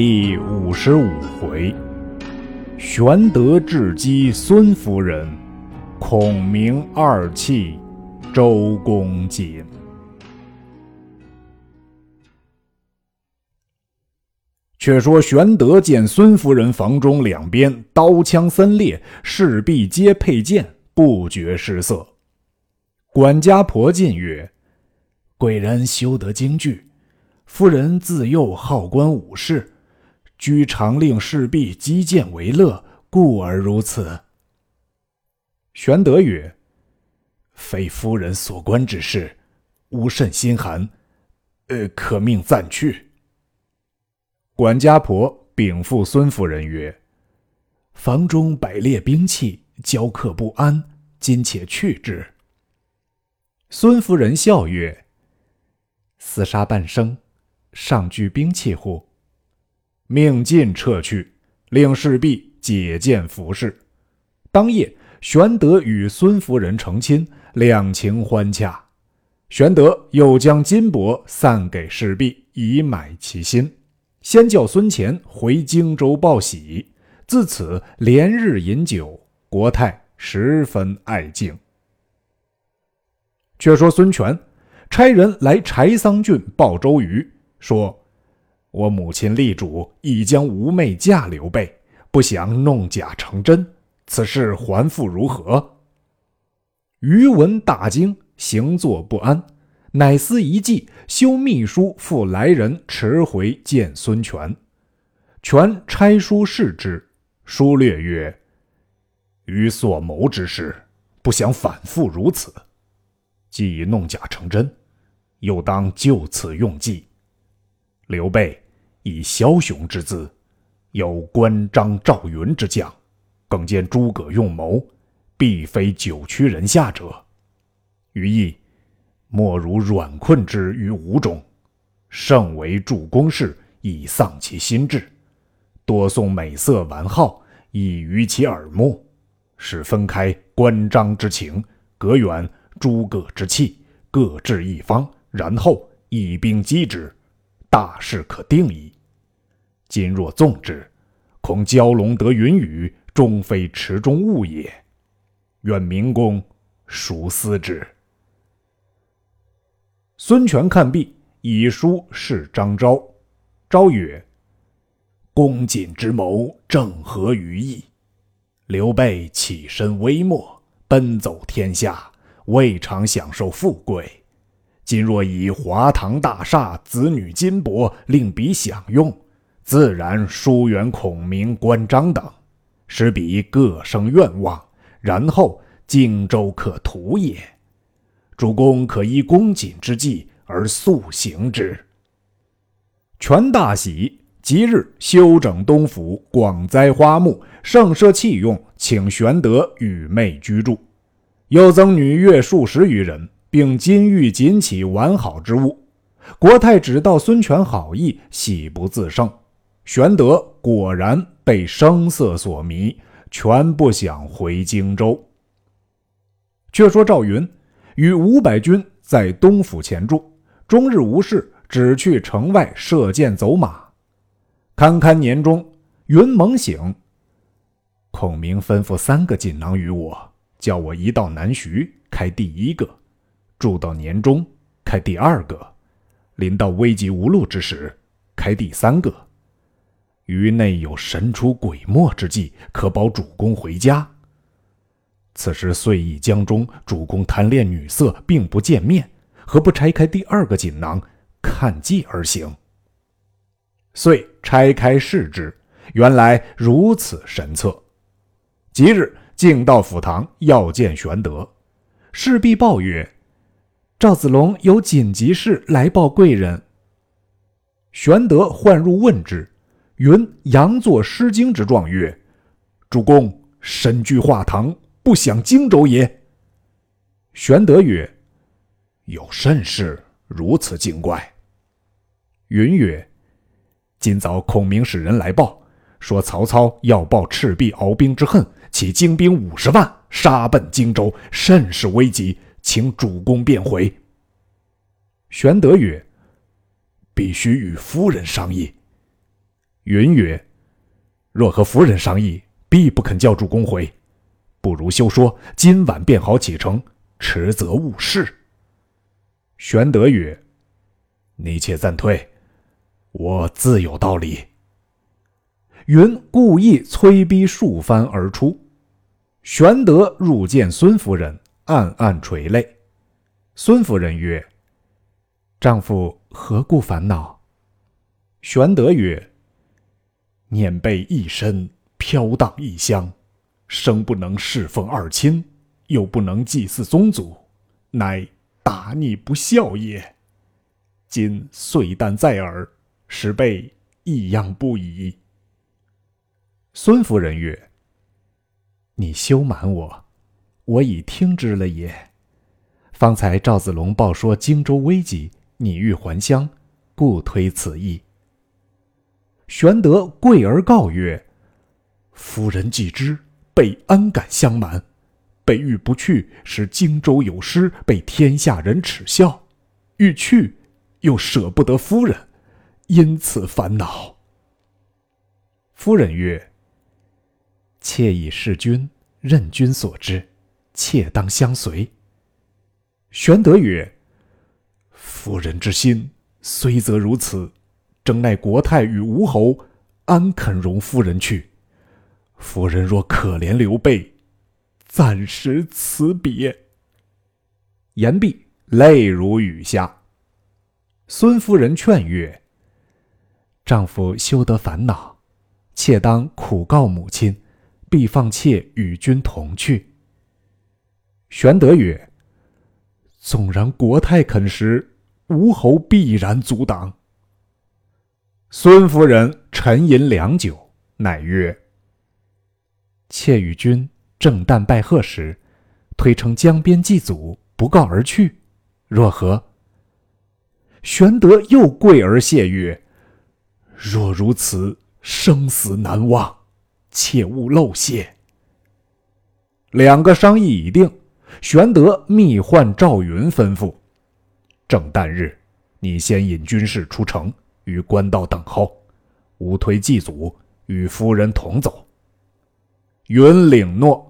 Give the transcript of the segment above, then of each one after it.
第五十五回，玄德智击孙夫人，孔明二气周公瑾。却说玄德见孙夫人房中两边刀枪森列，势必皆佩剑，不觉失色。管家婆进曰：“贵人休得惊惧，夫人自幼好观武事。”居常令侍婢击剑为乐，故而如此。玄德曰：“非夫人所关之事，吾甚心寒，呃，可命暂去。”管家婆禀复孙夫人曰：“房中摆列兵器，交客不安，今且去之。”孙夫人笑曰：“厮杀半生，尚惧兵器乎？”命尽撤去，令侍婢解剑服侍。当夜，玄德与孙夫人成亲，两情欢洽。玄德又将金帛散给侍婢，以买其心。先叫孙乾回荆州报喜。自此连日饮酒，国泰十分爱敬。却说孙权差人来柴桑郡报周瑜，说。我母亲立主已将吾妹嫁刘备，不想弄假成真，此事还复如何？余闻大惊，行坐不安，乃思一计，修秘书复来人迟回见孙权。权差书示之，书略曰：“余所谋之事，不想反复如此。既已弄假成真，又当就此用计。”刘备以枭雄之姿，有关张赵云之将，更见诸葛用谋，必非九曲人下者。于意莫如软困之于吴中，胜为助攻势，以丧其心志；多送美色玩好，以娱其耳目，使分开关张之情，隔远诸葛之气，各置一方，然后以兵击之。大事可定矣。今若纵之，恐蛟龙得云雨，终非池中物也。愿明公熟思之。孙权看毕，以书示张昭。昭曰：“公瑾之谋正合于意。刘备起身微末，奔走天下，未尝享受富贵。”今若以华堂大厦、子女金帛令彼享用，自然疏远孔明、关张等，使彼各生愿望，然后荆州可图也。主公可依公瑾之计而速行之。权大喜，即日修整东府，广栽花木，盛设器用，请玄德与妹居住，又增女乐数十余人。并金玉锦起完好之物，国泰只道孙权好意，喜不自胜。玄德果然被声色所迷，全不想回荆州。却说赵云与五百军在东府前住，终日无事，只去城外射箭走马。堪堪年中，云猛醒，孔明吩咐三个锦囊与我，叫我一道南徐开第一个。住到年中，开第二个；临到危急无路之时，开第三个。于内有神出鬼没之计，可保主公回家。此时岁已将中，主公贪恋女色，并不见面，何不拆开第二个锦囊，看计而行？遂拆开视之，原来如此神策。即日径到府堂，要见玄德。侍必报曰。赵子龙有紧急事来报贵人。玄德唤入问之，云佯作诗经之状曰：“主公身居华堂，不想荆州也。”玄德曰：“有甚事如此惊怪？”云曰：“今早孔明使人来报，说曹操要报赤壁鏖兵之恨，起精兵五十万杀奔荆州，甚是危急。”请主公便回。玄德曰：“必须与夫人商议。”云曰：“若和夫人商议，必不肯叫主公回，不如休说，今晚便好启程，迟则误事。”玄德曰：“你且暂退，我自有道理。”云故意催逼数番而出。玄德入见孙夫人，暗暗垂泪。孙夫人曰：“丈夫何故烦恼？”玄德曰：“念被一身飘荡异乡，生不能侍奉二亲，又不能祭祀宗祖，乃大逆不孝也。今岁旦在耳，使备异样不已。”孙夫人曰。你休瞒我，我已听之了也。方才赵子龙报说荆州危急，你欲还乡，故推此意。玄德跪而告曰：“夫人既知，备安敢相瞒？备欲不去，使荆州有失，被天下人耻笑；欲去，又舍不得夫人，因此烦恼。”夫人曰。妾以事君，任君所知，妾当相随。玄德曰：“夫人之心虽则如此，正奈国太与吴侯安肯容夫人去？夫人若可怜刘备，暂时辞别。”言毕，泪如雨下。孙夫人劝曰：“丈夫休得烦恼，妾当苦告母亲。”必放妾与君同去。玄德曰：“纵然国太肯时，吴侯必然阻挡。”孙夫人沉吟良久，乃曰：“妾与君正旦拜贺时，推称江边祭祖，不告而去，若何？”玄德又跪而谢曰：“若如此，生死难忘。”切勿漏泄。两个商议已定，玄德密唤赵云，吩咐：正旦日，你先引军士出城，于官道等候。吾推祭祖，与夫人同走。云领诺。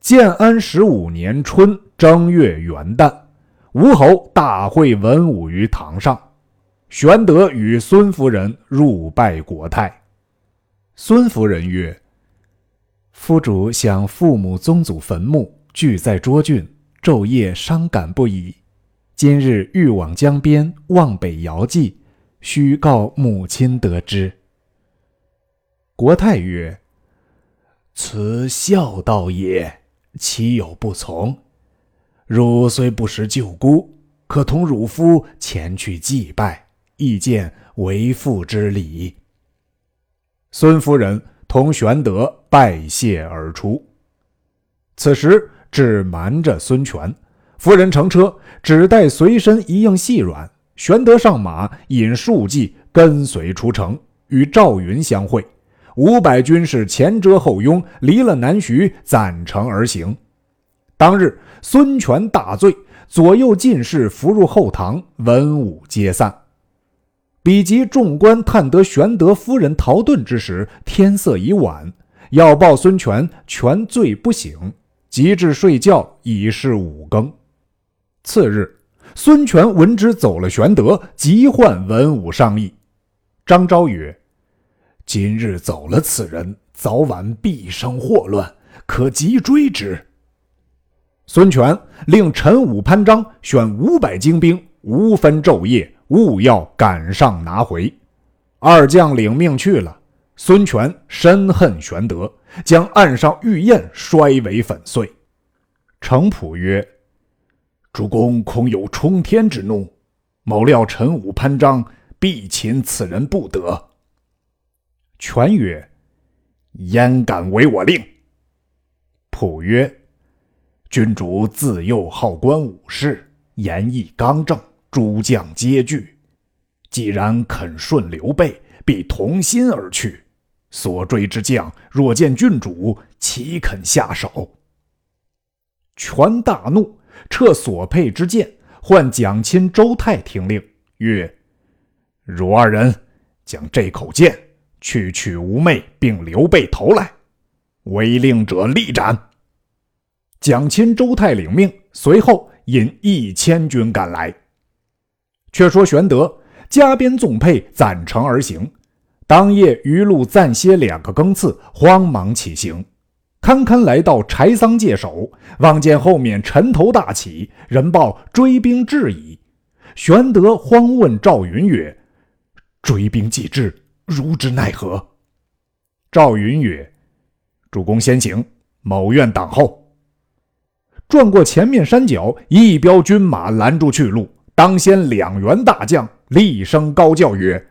建安十五年春正月元旦，吴侯大会文武于堂上，玄德与孙夫人入拜国太。孙夫人曰：“夫主想父母宗祖坟墓，俱在涿郡，昼夜伤感不已。今日欲往江边，望北遥祭，须告母亲得知。”国太曰：“此孝道也，岂有不从？汝虽不识舅姑，可同汝夫前去祭拜，亦见为父之礼。”孙夫人同玄德拜谢而出。此时只瞒着孙权，夫人乘车，只带随身一应细软。玄德上马，引数骑跟随出城，与赵云相会。五百军士前遮后拥，离了南徐，攒城而行。当日，孙权大醉，左右进士伏入后堂，文武皆散。比及众官探得玄德夫人逃遁之时，天色已晚，要报孙权全醉不醒，及至睡觉已是五更。次日，孙权闻之走了玄德，急唤文武商议。张昭曰：“今日走了此人，早晚必生祸乱，可急追之。”孙权令陈武、潘璋选五百精兵，无分昼夜。务要赶上拿回，二将领命去了。孙权深恨玄德，将岸上玉砚摔为粉碎。程普曰：“主公恐有冲天之怒，某料陈武、潘璋必擒此人不得。”权曰：“焉敢违我令？”普曰：“君主自幼好观武士，言义刚正。”诸将皆惧，既然肯顺刘备，必同心而去。所追之将若见郡主，岂肯下手？权大怒，撤所佩之剑，唤蒋钦、周泰听令，曰：“汝二人将这口剑去取吴妹并刘备头来，违令者立斩。”蒋钦、周泰领命，随后引一千军赶来。却说玄德加鞭纵辔，攒城而行。当夜余路暂歇两个更次，慌忙起行。堪堪来到柴桑界首，望见后面尘头大起，人报追兵至矣。玄德慌问赵云曰：“追兵既至，如之奈何？”赵云曰：“主公先行，某愿挡后。”转过前面山脚，一彪军马拦住去路。当先两员大将厉声高叫曰：“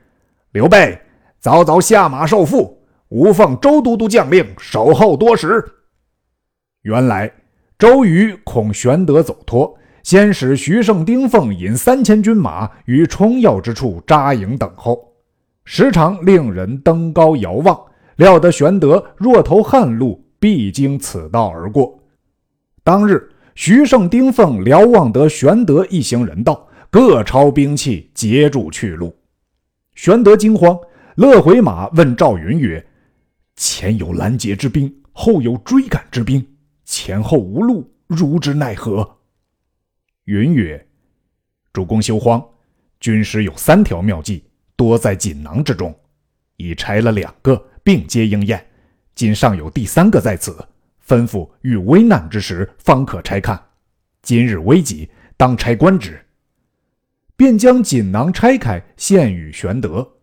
刘备，早早下马受缚！吾奉周都督将令，守候多时。”原来周瑜恐玄德走脱，先使徐盛、丁奉引三千军马于冲要之处扎营等候，时常令人登高遥望，料得玄德若投汉路，必经此道而过。当日。徐盛、丁奉瞭望得玄德一行人到，各抄兵器截住去路。玄德惊慌，勒回马问赵云曰：“前有拦截之兵，后有追赶之兵，前后无路，如之奈何？”云曰：“主公休慌，军师有三条妙计，多在锦囊之中，已拆了两个，并接应验，今尚有第三个在此。”吩咐遇危难之时方可拆看，今日危急，当拆观之。便将锦囊拆开，献与玄德。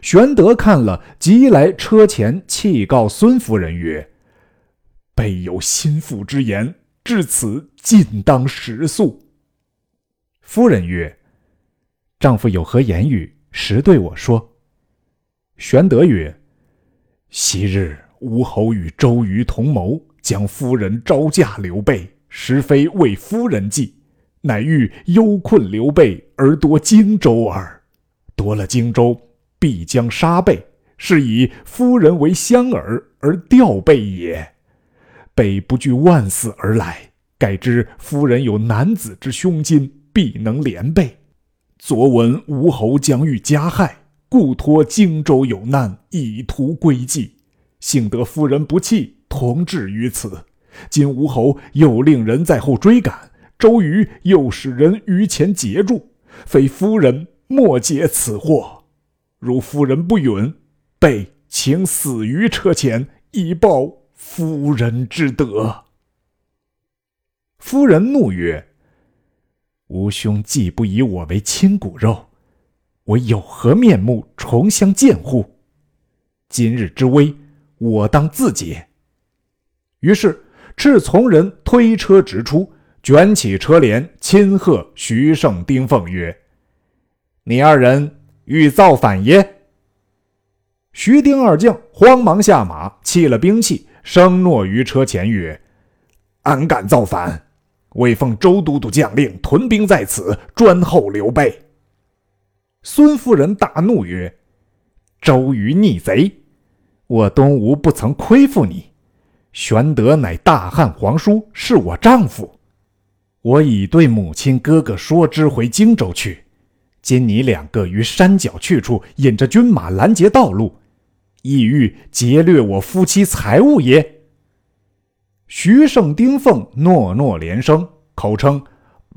玄德看了，即来车前泣告孙夫人曰：“备有心腹之言，至此尽当实诉。”夫人曰：“丈夫有何言语，实对我说。”玄德曰：“昔日吴侯与周瑜同谋。”将夫人招嫁刘备，实非为夫人计，乃欲忧困刘备而夺荆州耳。夺了荆州，必将杀备，是以夫人为香饵而吊备也。备不惧万死而来，盖知夫人有男子之胸襟，必能连备。昨闻吴侯将欲加害，故托荆州有难，以图归计。幸得夫人不弃。同至于此，今吴侯又令人在后追赶，周瑜又使人于前截住，非夫人莫解此祸。如夫人不允，备请死于车前，以报夫人之德。夫人怒曰：“吾兄既不以我为亲骨肉，我有何面目重相见乎？今日之危，我当自解。”于是，赤从人推车直出，卷起车帘，亲贺徐盛、丁奉曰：“你二人欲造反耶？”徐丁二将慌忙下马，弃了兵器，声诺于车前曰：“安敢造反？未奉周都督将令，屯兵在此，专候刘备。”孙夫人大怒曰：“周瑜逆贼！我东吴不曾亏负你。”玄德乃大汉皇叔，是我丈夫。我已对母亲、哥哥说知回荆州去。今你两个于山脚去处引着军马拦截道路，意欲劫掠我夫妻财物也。徐盛、丁奉诺诺连声，口称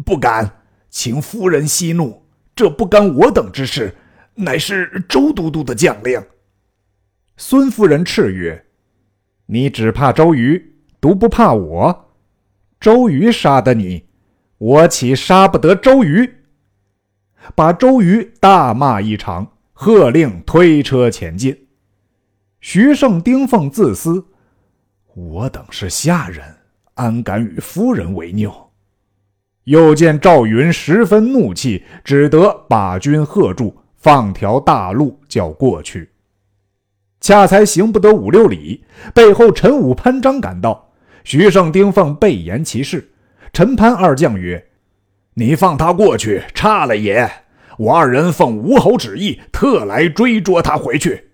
不敢，请夫人息怒，这不干我等之事，乃是周都督的将令。孙夫人叱曰。你只怕周瑜，独不怕我。周瑜杀得你，我岂杀不得周瑜？把周瑜大骂一场，喝令推车前进。徐盛、丁奉自私，我等是下人，安敢与夫人为拗？又见赵云十分怒气，只得把军喝住，放条大路叫过去。恰才行不得五六里，背后陈武、潘璋赶到。徐盛、丁奉备言其事。陈潘二将曰：“你放他过去，差了也。我二人奉吴侯旨意，特来追捉他回去。”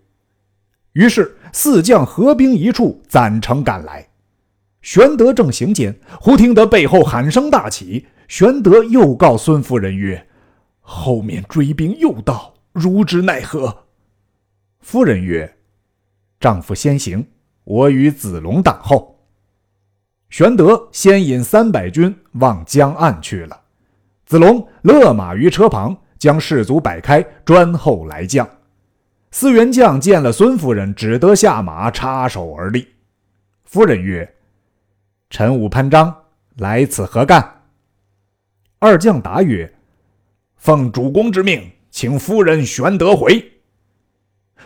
于是四将合兵一处，攒城赶来。玄德正行间，忽听得背后喊声大起。玄德又告孙夫人曰：“后面追兵又到，如之奈何？”夫人曰：丈夫先行，我与子龙挡后。”玄德先引三百军往江岸去了，子龙勒马于车旁，将士卒摆开，专候来将。四员将见了孙夫人，只得下马插手而立。夫人曰：“陈武、潘璋来此何干？”二将答曰：“奉主公之命，请夫人玄德回。”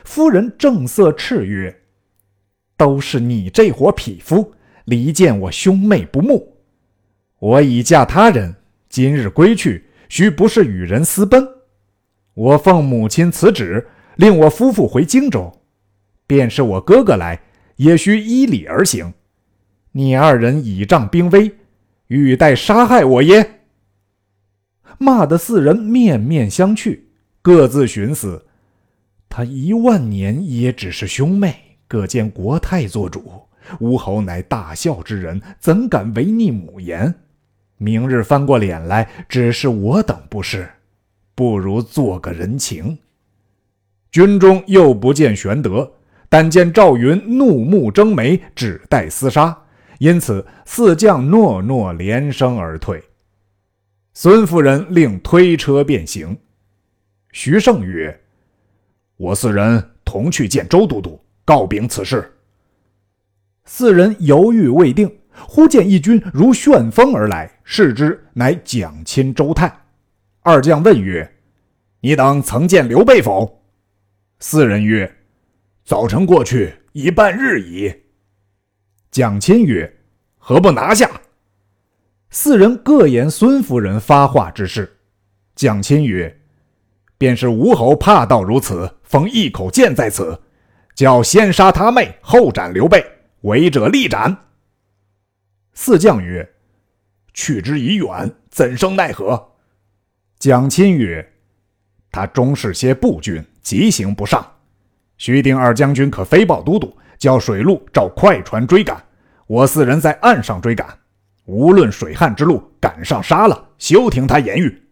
夫人正色斥曰：“都是你这伙匹夫，离间我兄妹不睦。我已嫁他人，今日归去，须不是与人私奔。我奉母亲此旨。”令我夫妇回荆州，便是我哥哥来，也需依礼而行。你二人倚仗兵威，欲待杀害我耶？骂得四人面面相觑，各自寻思：他一万年也只是兄妹，各见国泰做主。吴侯乃大孝之人，怎敢违逆母言？明日翻过脸来，只是我等不是，不如做个人情。军中又不见玄德，但见赵云怒目睁眉，只待厮杀，因此四将诺诺连声而退。孙夫人令推车便行。徐盛曰：“我四人同去见周都督，告禀此事。”四人犹豫未定，忽见一军如旋风而来，视之乃蒋钦、周泰。二将问曰：“你等曾见刘备否？”四人曰：“早晨过去已半日矣。”蒋钦曰：“何不拿下？”四人各言孙夫人发话之事。蒋钦曰：“便是吴侯怕到如此，封一口剑在此，叫先杀他妹，后斩刘备，违者立斩。”四将曰：“去之已远，怎生奈何？”蒋钦曰：“他终是些步军。”急行不上，徐定二将军可飞报都督，叫水路召快船追赶。我四人在岸上追赶，无论水旱之路，赶上杀了，休听他言语。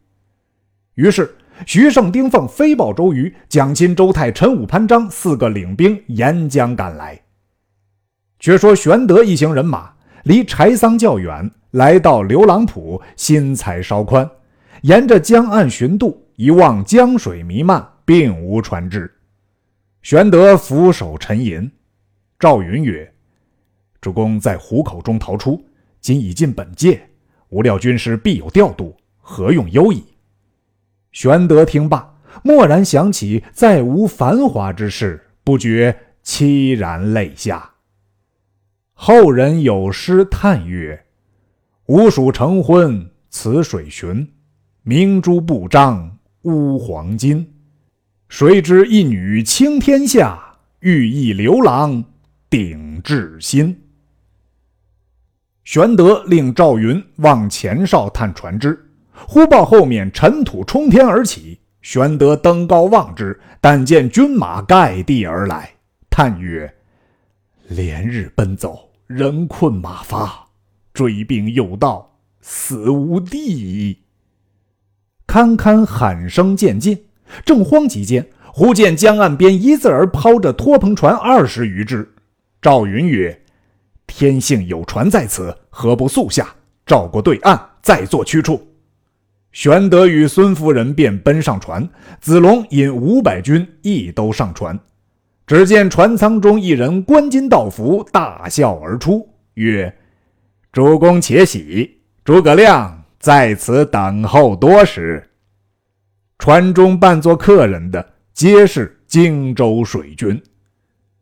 于是徐盛、丁奉飞报周瑜，蒋钦、周泰、陈武、潘璋四个领兵沿江赶来。却说玄德一行人马离柴桑较远，来到刘郎浦，心才稍宽，沿着江岸寻渡，一望江水弥漫。并无船只。玄德俯首沉吟。赵云曰：“主公在虎口中逃出，今已进本界，无料军师必有调度，何用忧矣？”玄德听罢，蓦然想起再无繁华之事，不觉凄然泪下。后人有诗叹曰：“吴蜀成婚此水寻，明珠不彰乌黄金。”谁知一女倾天下，欲意刘郎顶至心。玄德令赵云往前哨探船只，忽报后面尘土冲天而起。玄德登高望之，但见军马盖地而来，叹曰：“连日奔走，人困马乏，追兵又到，死无地矣。”堪堪喊声渐近。正慌急间，忽见江岸边一字儿抛着拖篷船二十余只。赵云曰：“天幸有船在此，何不速下，照过对岸，再做驱处？”玄德与孙夫人便奔上船，子龙引五百军亦都上船。只见船舱中一人冠巾道服，大笑而出，曰：“主公且喜，诸葛亮在此等候多时。”船中扮作客人的皆是荆州水军，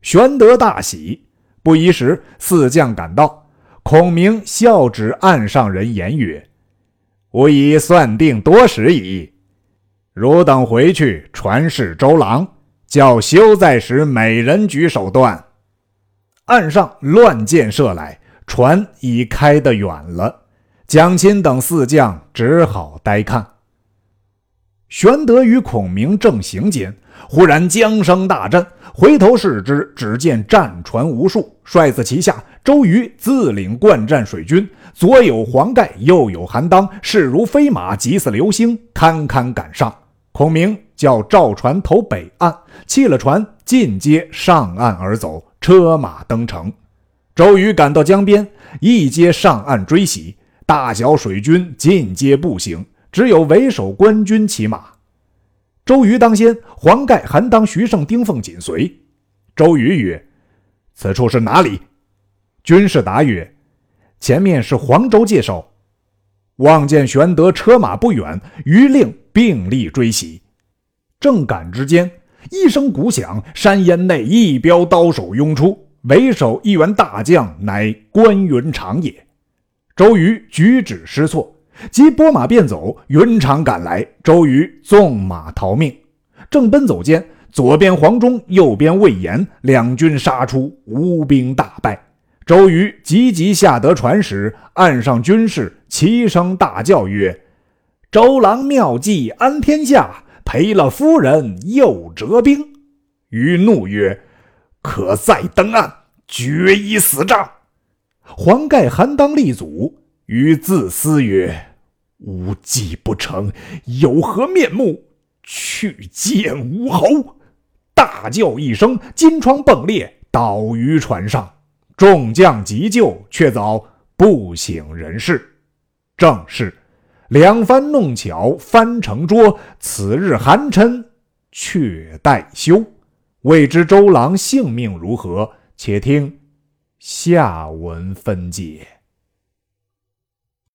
玄德大喜。不一时，四将赶到，孔明笑指岸上人言曰：“吾已算定多时矣。汝等回去传示周郎，叫休在时美人举手段。”岸上乱箭射来，船已开得远了。蒋钦等四将只好呆看。玄德与孔明正行间，忽然江声大震，回头视之，只见战船无数，帅子旗下，周瑜自领惯战水军，左有黄盖，右有韩当，势如飞马，急似流星，堪堪赶上。孔明叫赵船投北岸，弃了船，尽皆上岸而走，车马登城。周瑜赶到江边，一皆上岸追袭，大小水军尽皆步行，只有为首官军骑马。周瑜当先，黄盖、韩当、徐盛、丁奉紧随。周瑜曰：“此处是哪里？”军士答曰：“前面是黄州界首。”望见玄德车马不远，余令并力追袭。正赶之间，一声鼓响，山烟内一彪刀手拥出，为首一员大将，乃关云长也。周瑜举止失措，即拨马便走。云长赶来，周瑜纵马逃命。正奔走间，左边黄忠，右边魏延，两军杀出，吴兵大败。周瑜急急下得船时，岸上军士齐声大叫曰：“周郎妙计安天下，赔了夫人又折兵。”于怒曰：“可再登岸，决一死战。”黄盖、韩当立阻，于自思曰：“吾计不成，有何面目去见吴侯？”大叫一声，金疮迸裂，倒于船上。众将急救，却早不省人事。正是两番弄巧翻成拙，此日寒碜却待休。未知周郎性命如何？且听下文分解。